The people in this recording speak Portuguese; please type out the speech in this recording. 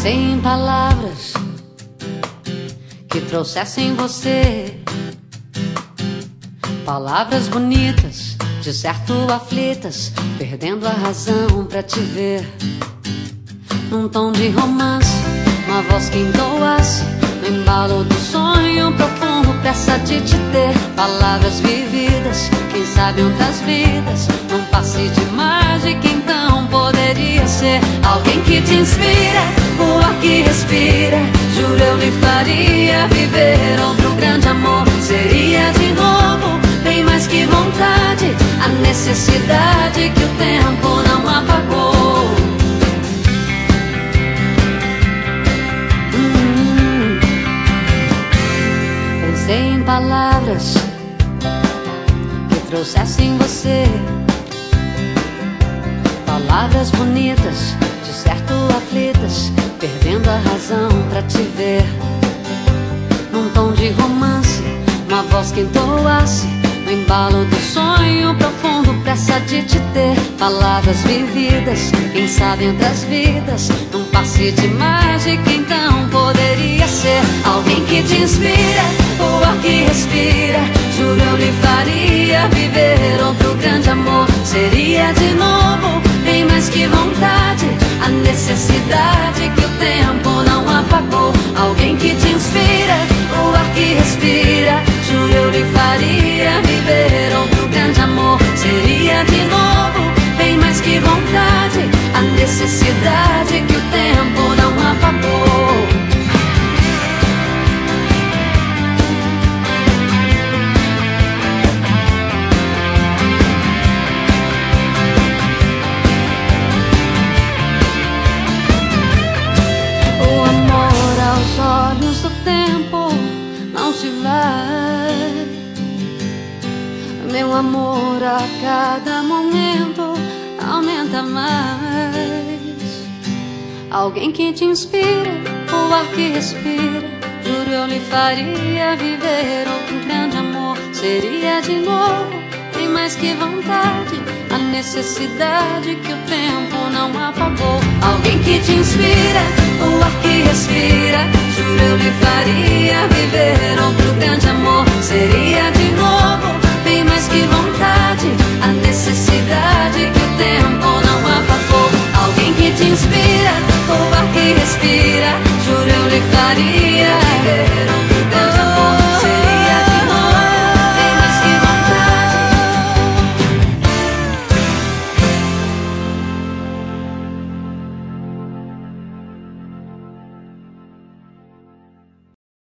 Pensei em palavras que trouxessem você. Palavras bonitas, de certo aflitas, perdendo a razão pra te ver. Num tom de romance uma voz que entoasse no embalo do sonho profundo, pressa de te ter. Palavras vividas, quem sabe outras vidas, num passe de mágica, então poderia ser alguém que te inspira, o ar que respira. Juro eu lhe faria viver outro grande amor. Seria de novo, bem mais que vontade, Palavras que trouxessem você. Palavras bonitas, de certo aflitas, perdendo a razão pra te ver. Num tom de romance, uma voz que entoasse no embalo do sonho profundo, pressa de te ter. Palavras vividas, quem sabe outras vidas, num passe de mágica, então poderia ser alguém que te inspira, Seria de novo, bem mais que vontade, a necessidade vai. Meu amor a cada momento aumenta mais. Alguém que te inspira, o ar que respira. Juro eu lhe faria viver outro grande amor. Seria de novo, tem mais que vontade. A necessidade que o tempo não apagou. Alguém que te inspira, o ar que respira. Apagou.